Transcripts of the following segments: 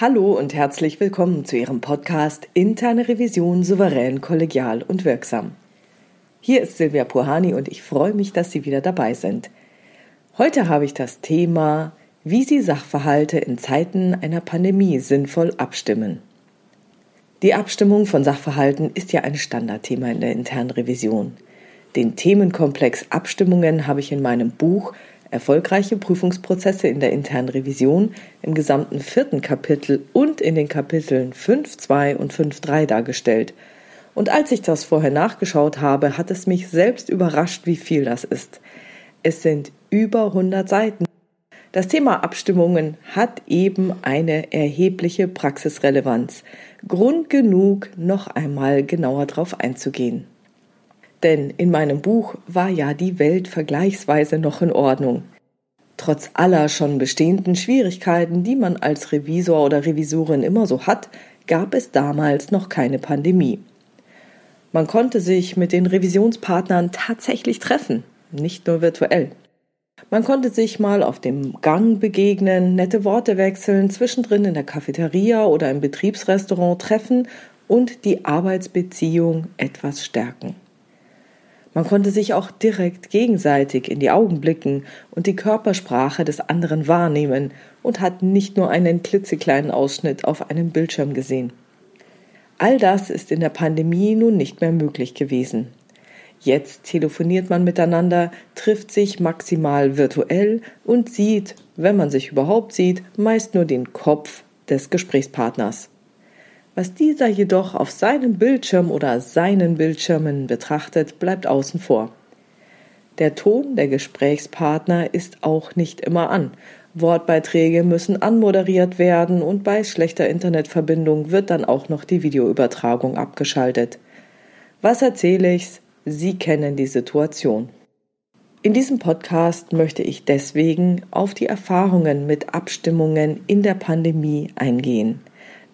Hallo und herzlich willkommen zu Ihrem Podcast Interne Revision souverän, kollegial und wirksam. Hier ist Silvia Puhani und ich freue mich, dass Sie wieder dabei sind. Heute habe ich das Thema, wie Sie Sachverhalte in Zeiten einer Pandemie sinnvoll abstimmen. Die Abstimmung von Sachverhalten ist ja ein Standardthema in der internen Revision. Den Themenkomplex Abstimmungen habe ich in meinem Buch erfolgreiche Prüfungsprozesse in der internen Revision im gesamten vierten Kapitel und in den Kapiteln 5.2 und 5.3 dargestellt. Und als ich das vorher nachgeschaut habe, hat es mich selbst überrascht, wie viel das ist. Es sind über 100 Seiten. Das Thema Abstimmungen hat eben eine erhebliche Praxisrelevanz. Grund genug, noch einmal genauer darauf einzugehen. Denn in meinem Buch war ja die Welt vergleichsweise noch in Ordnung. Trotz aller schon bestehenden Schwierigkeiten, die man als Revisor oder Revisorin immer so hat, gab es damals noch keine Pandemie. Man konnte sich mit den Revisionspartnern tatsächlich treffen, nicht nur virtuell. Man konnte sich mal auf dem Gang begegnen, nette Worte wechseln, zwischendrin in der Cafeteria oder im Betriebsrestaurant treffen und die Arbeitsbeziehung etwas stärken. Man konnte sich auch direkt gegenseitig in die Augen blicken und die Körpersprache des anderen wahrnehmen und hat nicht nur einen klitzekleinen Ausschnitt auf einem Bildschirm gesehen. All das ist in der Pandemie nun nicht mehr möglich gewesen. Jetzt telefoniert man miteinander, trifft sich maximal virtuell und sieht, wenn man sich überhaupt sieht, meist nur den Kopf des Gesprächspartners. Was dieser jedoch auf seinem Bildschirm oder seinen Bildschirmen betrachtet, bleibt außen vor. Der Ton der Gesprächspartner ist auch nicht immer an. Wortbeiträge müssen anmoderiert werden und bei schlechter Internetverbindung wird dann auch noch die Videoübertragung abgeschaltet. Was erzähle ich's? Sie kennen die Situation. In diesem Podcast möchte ich deswegen auf die Erfahrungen mit Abstimmungen in der Pandemie eingehen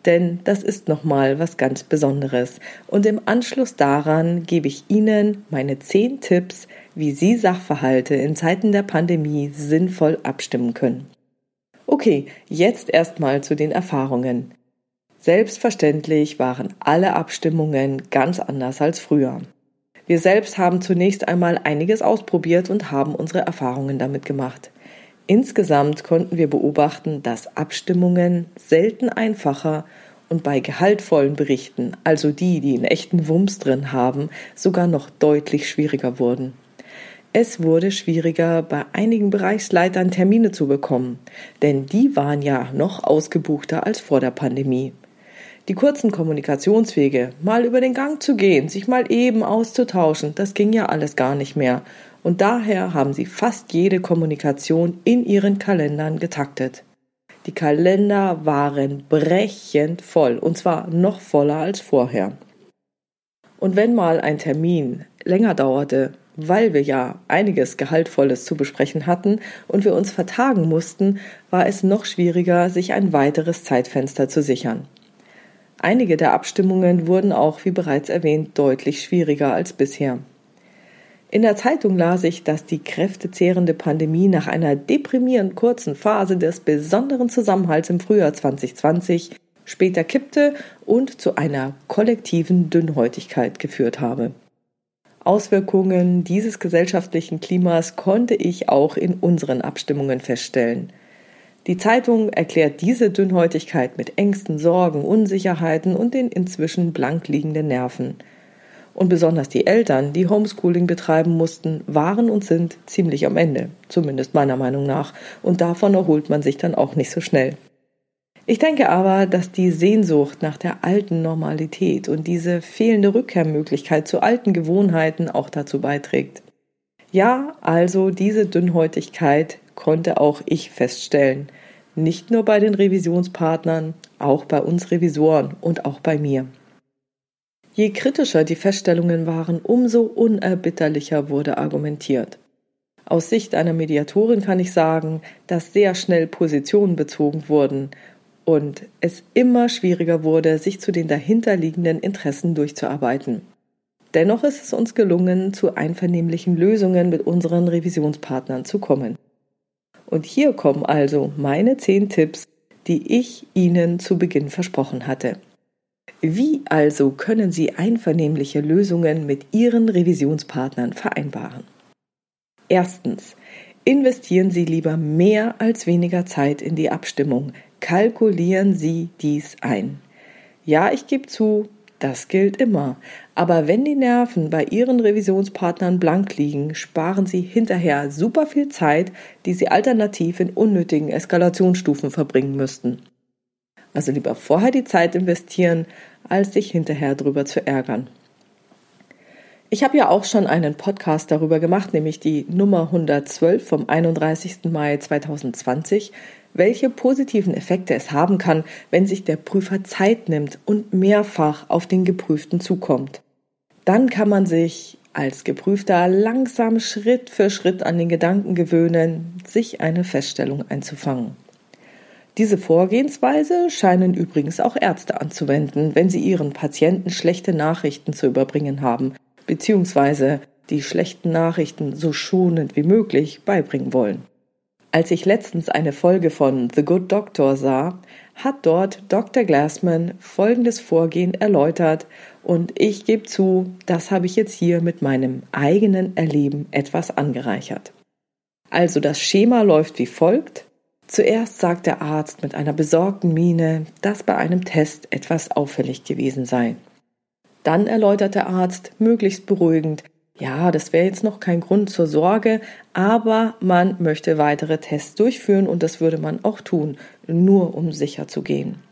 denn das ist nochmal was ganz Besonderes. Und im Anschluss daran gebe ich Ihnen meine zehn Tipps, wie Sie Sachverhalte in Zeiten der Pandemie sinnvoll abstimmen können. Okay, jetzt erstmal zu den Erfahrungen. Selbstverständlich waren alle Abstimmungen ganz anders als früher. Wir selbst haben zunächst einmal einiges ausprobiert und haben unsere Erfahrungen damit gemacht. Insgesamt konnten wir beobachten, dass Abstimmungen selten einfacher und bei gehaltvollen Berichten, also die, die einen echten Wumms drin haben, sogar noch deutlich schwieriger wurden. Es wurde schwieriger, bei einigen Bereichsleitern Termine zu bekommen, denn die waren ja noch ausgebuchter als vor der Pandemie. Die kurzen Kommunikationswege, mal über den Gang zu gehen, sich mal eben auszutauschen, das ging ja alles gar nicht mehr und daher haben sie fast jede Kommunikation in ihren Kalendern getaktet. Die Kalender waren brechend voll, und zwar noch voller als vorher. Und wenn mal ein Termin länger dauerte, weil wir ja einiges Gehaltvolles zu besprechen hatten und wir uns vertagen mussten, war es noch schwieriger, sich ein weiteres Zeitfenster zu sichern. Einige der Abstimmungen wurden auch, wie bereits erwähnt, deutlich schwieriger als bisher. In der Zeitung las ich, dass die kräftezehrende Pandemie nach einer deprimierend kurzen Phase des besonderen Zusammenhalts im Frühjahr 2020 später kippte und zu einer kollektiven Dünnhäutigkeit geführt habe. Auswirkungen dieses gesellschaftlichen Klimas konnte ich auch in unseren Abstimmungen feststellen. Die Zeitung erklärt diese Dünnhäutigkeit mit Ängsten, Sorgen, Unsicherheiten und den inzwischen blank liegenden Nerven. Und besonders die Eltern, die Homeschooling betreiben mussten, waren und sind ziemlich am Ende, zumindest meiner Meinung nach, und davon erholt man sich dann auch nicht so schnell. Ich denke aber, dass die Sehnsucht nach der alten Normalität und diese fehlende Rückkehrmöglichkeit zu alten Gewohnheiten auch dazu beiträgt. Ja, also diese Dünnhäutigkeit konnte auch ich feststellen. Nicht nur bei den Revisionspartnern, auch bei uns Revisoren und auch bei mir. Je kritischer die Feststellungen waren, umso unerbitterlicher wurde argumentiert. Aus Sicht einer Mediatorin kann ich sagen, dass sehr schnell Positionen bezogen wurden und es immer schwieriger wurde, sich zu den dahinterliegenden Interessen durchzuarbeiten. Dennoch ist es uns gelungen, zu einvernehmlichen Lösungen mit unseren Revisionspartnern zu kommen. Und hier kommen also meine zehn Tipps, die ich Ihnen zu Beginn versprochen hatte. Wie also können Sie einvernehmliche Lösungen mit Ihren Revisionspartnern vereinbaren? Erstens. Investieren Sie lieber mehr als weniger Zeit in die Abstimmung. Kalkulieren Sie dies ein. Ja, ich gebe zu, das gilt immer. Aber wenn die Nerven bei Ihren Revisionspartnern blank liegen, sparen Sie hinterher super viel Zeit, die Sie alternativ in unnötigen Eskalationsstufen verbringen müssten. Also lieber vorher die Zeit investieren, als sich hinterher drüber zu ärgern. Ich habe ja auch schon einen Podcast darüber gemacht, nämlich die Nummer 112 vom 31. Mai 2020, welche positiven Effekte es haben kann, wenn sich der Prüfer Zeit nimmt und mehrfach auf den Geprüften zukommt. Dann kann man sich als Geprüfter langsam Schritt für Schritt an den Gedanken gewöhnen, sich eine Feststellung einzufangen. Diese Vorgehensweise scheinen übrigens auch Ärzte anzuwenden, wenn sie ihren Patienten schlechte Nachrichten zu überbringen haben, beziehungsweise die schlechten Nachrichten so schonend wie möglich beibringen wollen. Als ich letztens eine Folge von The Good Doctor sah, hat dort Dr. Glassman folgendes Vorgehen erläutert und ich gebe zu, das habe ich jetzt hier mit meinem eigenen Erleben etwas angereichert. Also das Schema läuft wie folgt. Zuerst sagt der Arzt mit einer besorgten Miene, dass bei einem Test etwas auffällig gewesen sei. Dann erläutert der Arzt möglichst beruhigend, ja, das wäre jetzt noch kein Grund zur Sorge, aber man möchte weitere Tests durchführen und das würde man auch tun, nur um sicher zu gehen.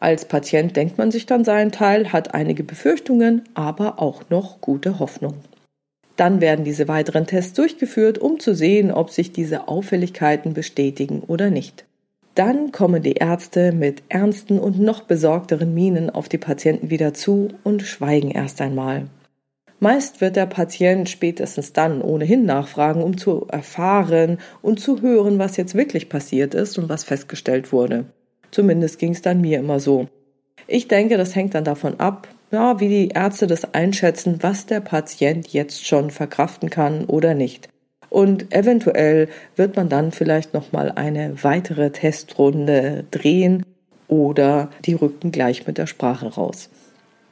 Als Patient denkt man sich dann seinen Teil, hat einige Befürchtungen, aber auch noch gute Hoffnung. Dann werden diese weiteren Tests durchgeführt, um zu sehen, ob sich diese Auffälligkeiten bestätigen oder nicht. Dann kommen die Ärzte mit ernsten und noch besorgteren Mienen auf die Patienten wieder zu und schweigen erst einmal. Meist wird der Patient spätestens dann ohnehin nachfragen, um zu erfahren und zu hören, was jetzt wirklich passiert ist und was festgestellt wurde. Zumindest ging es dann mir immer so. Ich denke, das hängt dann davon ab, ja, wie die Ärzte das einschätzen, was der Patient jetzt schon verkraften kann oder nicht. Und eventuell wird man dann vielleicht noch mal eine weitere Testrunde drehen oder die rücken gleich mit der Sprache raus.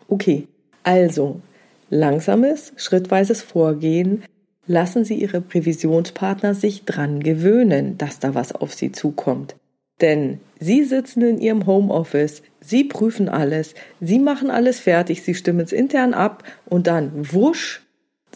Okay, also Langsames, schrittweises Vorgehen lassen Sie Ihre Prävisionspartner sich dran gewöhnen, dass da was auf Sie zukommt. Denn Sie sitzen in Ihrem Homeoffice, Sie prüfen alles, Sie machen alles fertig, Sie stimmen es intern ab und dann wusch,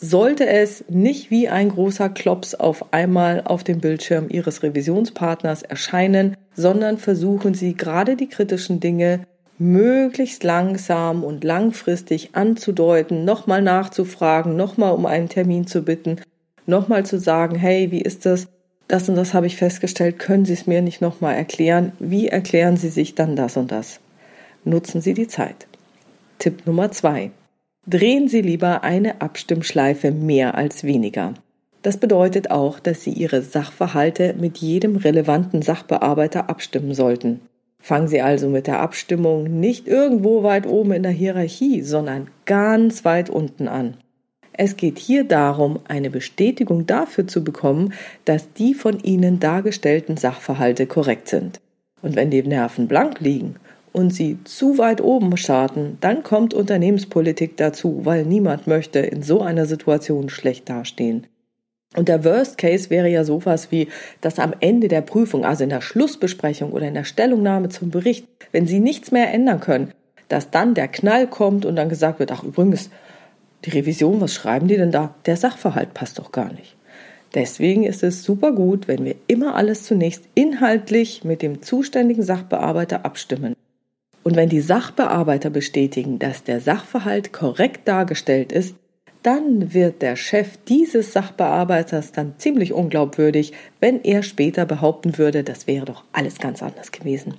sollte es nicht wie ein großer Klops auf einmal auf dem Bildschirm Ihres Revisionspartners erscheinen, sondern versuchen Sie gerade die kritischen Dinge möglichst langsam und langfristig anzudeuten, nochmal nachzufragen, nochmal um einen Termin zu bitten, nochmal zu sagen, hey, wie ist das? Das und das habe ich festgestellt, können Sie es mir nicht nochmal erklären? Wie erklären Sie sich dann das und das? Nutzen Sie die Zeit. Tipp Nummer zwei. Drehen Sie lieber eine Abstimmschleife mehr als weniger. Das bedeutet auch, dass Sie Ihre Sachverhalte mit jedem relevanten Sachbearbeiter abstimmen sollten. Fangen Sie also mit der Abstimmung nicht irgendwo weit oben in der Hierarchie, sondern ganz weit unten an. Es geht hier darum, eine Bestätigung dafür zu bekommen, dass die von Ihnen dargestellten Sachverhalte korrekt sind. Und wenn die Nerven blank liegen und Sie zu weit oben starten, dann kommt Unternehmenspolitik dazu, weil niemand möchte in so einer Situation schlecht dastehen. Und der Worst Case wäre ja sowas wie, dass am Ende der Prüfung, also in der Schlussbesprechung oder in der Stellungnahme zum Bericht, wenn Sie nichts mehr ändern können, dass dann der Knall kommt und dann gesagt wird, ach übrigens, die Revision, was schreiben die denn da? Der Sachverhalt passt doch gar nicht. Deswegen ist es super gut, wenn wir immer alles zunächst inhaltlich mit dem zuständigen Sachbearbeiter abstimmen. Und wenn die Sachbearbeiter bestätigen, dass der Sachverhalt korrekt dargestellt ist, dann wird der Chef dieses Sachbearbeiters dann ziemlich unglaubwürdig, wenn er später behaupten würde, das wäre doch alles ganz anders gewesen.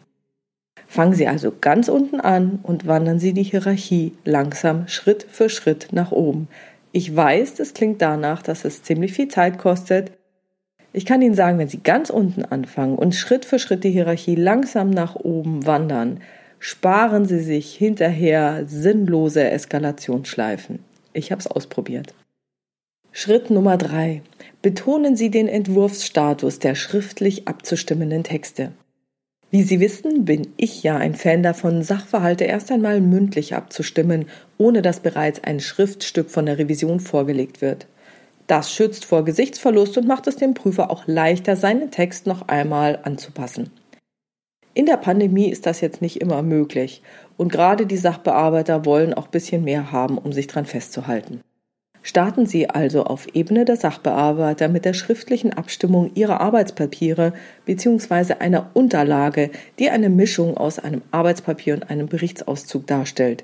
Fangen Sie also ganz unten an und wandern Sie die Hierarchie langsam Schritt für Schritt nach oben. Ich weiß, das klingt danach, dass es ziemlich viel Zeit kostet. Ich kann Ihnen sagen, wenn Sie ganz unten anfangen und Schritt für Schritt die Hierarchie langsam nach oben wandern, sparen Sie sich hinterher sinnlose Eskalationsschleifen. Ich habe es ausprobiert. Schritt Nummer drei: Betonen Sie den Entwurfsstatus der schriftlich abzustimmenden Texte. Wie Sie wissen, bin ich ja ein Fan davon, Sachverhalte erst einmal mündlich abzustimmen, ohne dass bereits ein Schriftstück von der Revision vorgelegt wird. Das schützt vor Gesichtsverlust und macht es dem Prüfer auch leichter, seinen Text noch einmal anzupassen. In der Pandemie ist das jetzt nicht immer möglich und gerade die Sachbearbeiter wollen auch ein bisschen mehr haben, um sich dran festzuhalten. Starten Sie also auf Ebene der Sachbearbeiter mit der schriftlichen Abstimmung Ihrer Arbeitspapiere bzw. einer Unterlage, die eine Mischung aus einem Arbeitspapier und einem Berichtsauszug darstellt.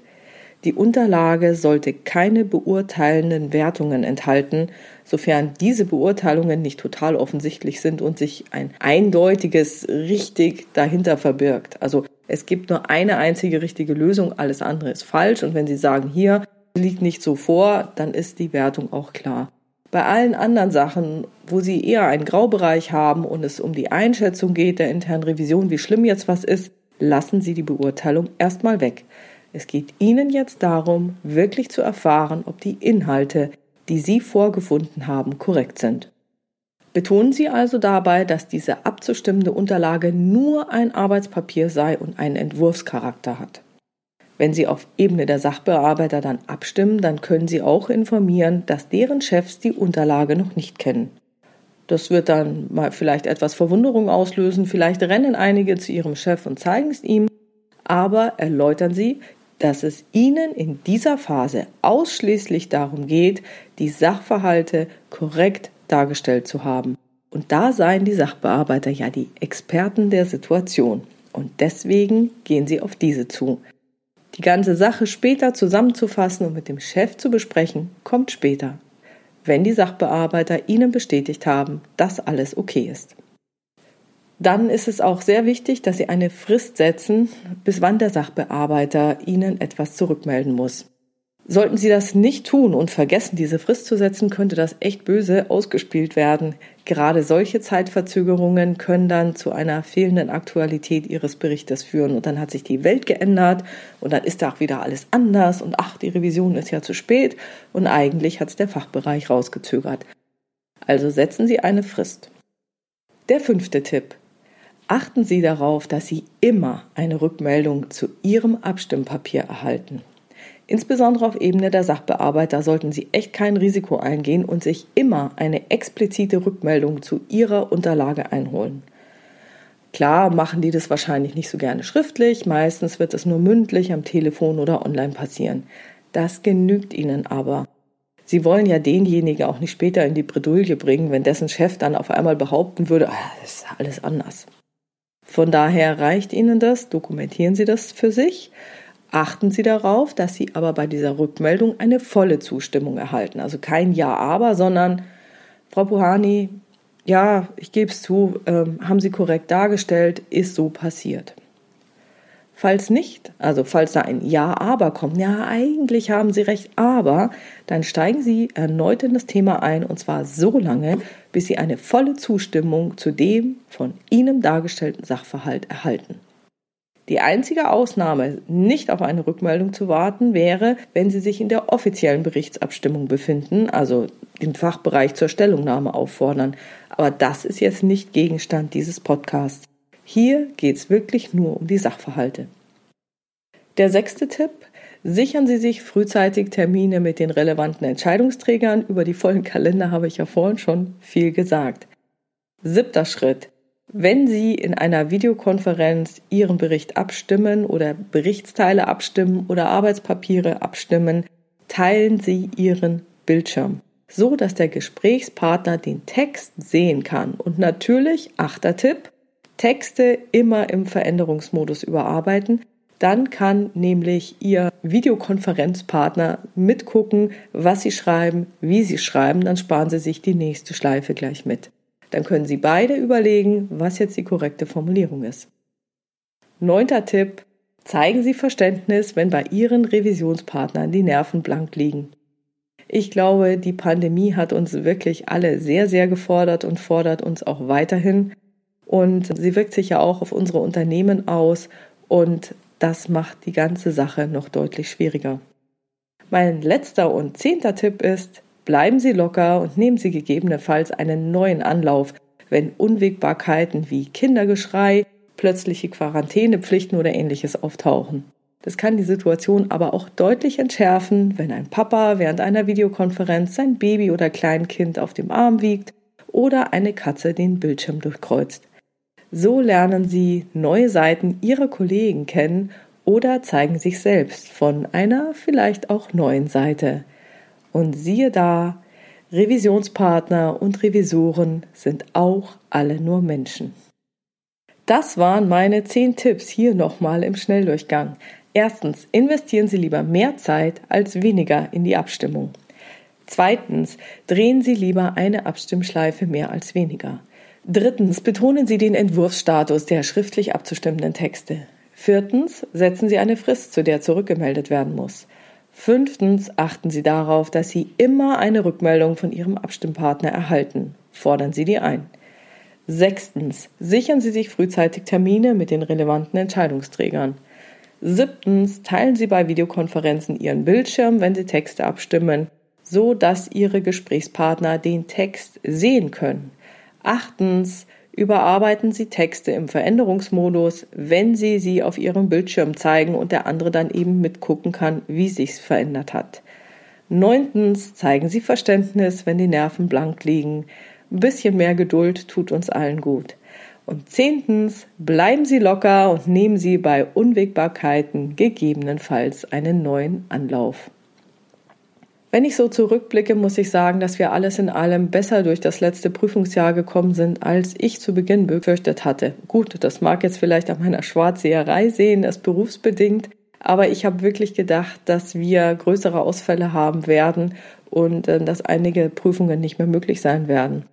Die Unterlage sollte keine beurteilenden Wertungen enthalten, sofern diese Beurteilungen nicht total offensichtlich sind und sich ein eindeutiges richtig dahinter verbirgt. Also es gibt nur eine einzige richtige Lösung, alles andere ist falsch und wenn Sie sagen, hier liegt nicht so vor, dann ist die Wertung auch klar. Bei allen anderen Sachen, wo Sie eher einen Graubereich haben und es um die Einschätzung geht der internen Revision, wie schlimm jetzt was ist, lassen Sie die Beurteilung erstmal weg. Es geht Ihnen jetzt darum, wirklich zu erfahren, ob die Inhalte, die Sie vorgefunden haben, korrekt sind. Betonen Sie also dabei, dass diese abzustimmende Unterlage nur ein Arbeitspapier sei und einen Entwurfscharakter hat. Wenn Sie auf Ebene der Sachbearbeiter dann abstimmen, dann können Sie auch informieren, dass deren Chefs die Unterlage noch nicht kennen. Das wird dann mal vielleicht etwas Verwunderung auslösen, vielleicht rennen einige zu ihrem Chef und zeigen es ihm, aber erläutern Sie, dass es Ihnen in dieser Phase ausschließlich darum geht, die Sachverhalte korrekt dargestellt zu haben. Und da seien die Sachbearbeiter ja die Experten der Situation. Und deswegen gehen Sie auf diese zu. Die ganze Sache später zusammenzufassen und mit dem Chef zu besprechen, kommt später, wenn die Sachbearbeiter Ihnen bestätigt haben, dass alles okay ist. Dann ist es auch sehr wichtig, dass Sie eine Frist setzen, bis wann der Sachbearbeiter Ihnen etwas zurückmelden muss. Sollten Sie das nicht tun und vergessen, diese Frist zu setzen, könnte das echt böse ausgespielt werden. Gerade solche Zeitverzögerungen können dann zu einer fehlenden Aktualität Ihres Berichtes führen und dann hat sich die Welt geändert und dann ist da auch wieder alles anders und ach, die Revision ist ja zu spät und eigentlich hat es der Fachbereich rausgezögert. Also setzen Sie eine Frist. Der fünfte Tipp. Achten Sie darauf, dass Sie immer eine Rückmeldung zu Ihrem Abstimmpapier erhalten. Insbesondere auf Ebene der Sachbearbeiter sollten Sie echt kein Risiko eingehen und sich immer eine explizite Rückmeldung zu Ihrer Unterlage einholen. Klar machen die das wahrscheinlich nicht so gerne schriftlich, meistens wird es nur mündlich am Telefon oder online passieren. Das genügt ihnen aber. Sie wollen ja denjenigen auch nicht später in die Bredouille bringen, wenn dessen Chef dann auf einmal behaupten würde, ah, das ist alles anders. Von daher reicht Ihnen das, dokumentieren Sie das für sich Achten Sie darauf, dass Sie aber bei dieser Rückmeldung eine volle Zustimmung erhalten. Also kein Ja, aber, sondern Frau Puhani, ja, ich gebe es zu, ähm, haben Sie korrekt dargestellt, ist so passiert. Falls nicht, also falls da ein Ja, aber kommt, ja, eigentlich haben Sie recht, aber, dann steigen Sie erneut in das Thema ein und zwar so lange, bis Sie eine volle Zustimmung zu dem von Ihnen dargestellten Sachverhalt erhalten. Die einzige Ausnahme, nicht auf eine Rückmeldung zu warten, wäre, wenn Sie sich in der offiziellen Berichtsabstimmung befinden, also den Fachbereich zur Stellungnahme auffordern. Aber das ist jetzt nicht Gegenstand dieses Podcasts. Hier geht es wirklich nur um die Sachverhalte. Der sechste Tipp. Sichern Sie sich frühzeitig Termine mit den relevanten Entscheidungsträgern. Über die vollen Kalender habe ich ja vorhin schon viel gesagt. Siebter Schritt. Wenn Sie in einer Videokonferenz Ihren Bericht abstimmen oder Berichtsteile abstimmen oder Arbeitspapiere abstimmen, teilen Sie Ihren Bildschirm, so dass der Gesprächspartner den Text sehen kann. Und natürlich, achter Tipp, Texte immer im Veränderungsmodus überarbeiten. Dann kann nämlich Ihr Videokonferenzpartner mitgucken, was Sie schreiben, wie Sie schreiben. Dann sparen Sie sich die nächste Schleife gleich mit. Dann können Sie beide überlegen, was jetzt die korrekte Formulierung ist. Neunter Tipp. Zeigen Sie Verständnis, wenn bei Ihren Revisionspartnern die Nerven blank liegen. Ich glaube, die Pandemie hat uns wirklich alle sehr, sehr gefordert und fordert uns auch weiterhin. Und sie wirkt sich ja auch auf unsere Unternehmen aus und das macht die ganze Sache noch deutlich schwieriger. Mein letzter und zehnter Tipp ist, Bleiben Sie locker und nehmen Sie gegebenenfalls einen neuen Anlauf, wenn Unwägbarkeiten wie Kindergeschrei, plötzliche Quarantänepflichten oder ähnliches auftauchen. Das kann die Situation aber auch deutlich entschärfen, wenn ein Papa während einer Videokonferenz sein Baby oder Kleinkind auf dem Arm wiegt oder eine Katze den Bildschirm durchkreuzt. So lernen sie neue Seiten ihrer Kollegen kennen oder zeigen sich selbst von einer vielleicht auch neuen Seite. Und siehe da, Revisionspartner und Revisoren sind auch alle nur Menschen. Das waren meine zehn Tipps hier nochmal im Schnelldurchgang. Erstens, investieren Sie lieber mehr Zeit als weniger in die Abstimmung. Zweitens, drehen Sie lieber eine Abstimmschleife mehr als weniger. Drittens, betonen Sie den Entwurfsstatus der schriftlich abzustimmenden Texte. Viertens, setzen Sie eine Frist, zu der zurückgemeldet werden muss. Fünftens, achten Sie darauf, dass Sie immer eine Rückmeldung von Ihrem Abstimmpartner erhalten. Fordern Sie die ein. Sechstens, sichern Sie sich frühzeitig Termine mit den relevanten Entscheidungsträgern. Siebtens, teilen Sie bei Videokonferenzen Ihren Bildschirm, wenn Sie Texte abstimmen, so dass Ihre Gesprächspartner den Text sehen können. Achtens, überarbeiten Sie Texte im Veränderungsmodus, wenn Sie sie auf Ihrem Bildschirm zeigen und der andere dann eben mitgucken kann, wie sich's verändert hat. Neuntens, zeigen Sie Verständnis, wenn die Nerven blank liegen. Ein bisschen mehr Geduld tut uns allen gut. Und zehntens, bleiben Sie locker und nehmen Sie bei Unwägbarkeiten gegebenenfalls einen neuen Anlauf. Wenn ich so zurückblicke, muss ich sagen, dass wir alles in allem besser durch das letzte Prüfungsjahr gekommen sind, als ich zu Beginn befürchtet hatte. Gut, das mag jetzt vielleicht an meiner Schwarzseherei sehen, das berufsbedingt, aber ich habe wirklich gedacht, dass wir größere Ausfälle haben werden und äh, dass einige Prüfungen nicht mehr möglich sein werden.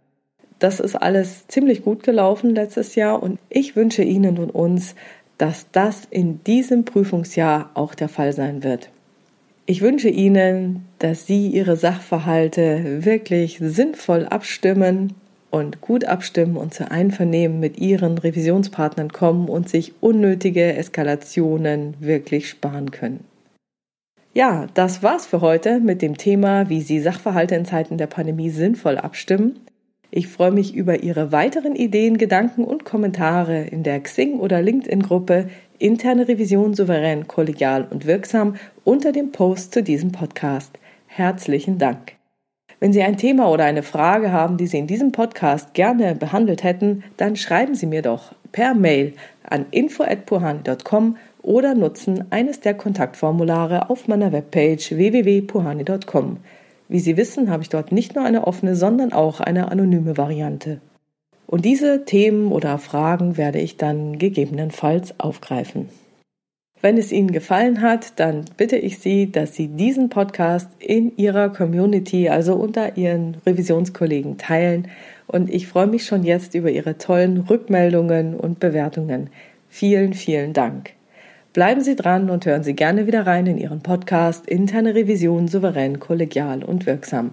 Das ist alles ziemlich gut gelaufen letztes Jahr und ich wünsche Ihnen und uns, dass das in diesem Prüfungsjahr auch der Fall sein wird. Ich wünsche Ihnen, dass Sie Ihre Sachverhalte wirklich sinnvoll abstimmen und gut abstimmen und zu Einvernehmen mit Ihren Revisionspartnern kommen und sich unnötige Eskalationen wirklich sparen können. Ja, das war's für heute mit dem Thema, wie Sie Sachverhalte in Zeiten der Pandemie sinnvoll abstimmen. Ich freue mich über Ihre weiteren Ideen, Gedanken und Kommentare in der Xing- oder LinkedIn-Gruppe Interne Revision souverän, kollegial und wirksam unter dem Post zu diesem Podcast. Herzlichen Dank. Wenn Sie ein Thema oder eine Frage haben, die Sie in diesem Podcast gerne behandelt hätten, dann schreiben Sie mir doch per Mail an info@puhani.com oder nutzen eines der Kontaktformulare auf meiner Webpage www.puhani.com. Wie Sie wissen, habe ich dort nicht nur eine offene, sondern auch eine anonyme Variante. Und diese Themen oder Fragen werde ich dann gegebenenfalls aufgreifen. Wenn es Ihnen gefallen hat, dann bitte ich Sie, dass Sie diesen Podcast in Ihrer Community, also unter Ihren Revisionskollegen teilen. Und ich freue mich schon jetzt über Ihre tollen Rückmeldungen und Bewertungen. Vielen, vielen Dank. Bleiben Sie dran und hören Sie gerne wieder rein in Ihren Podcast Interne Revision souverän, kollegial und wirksam.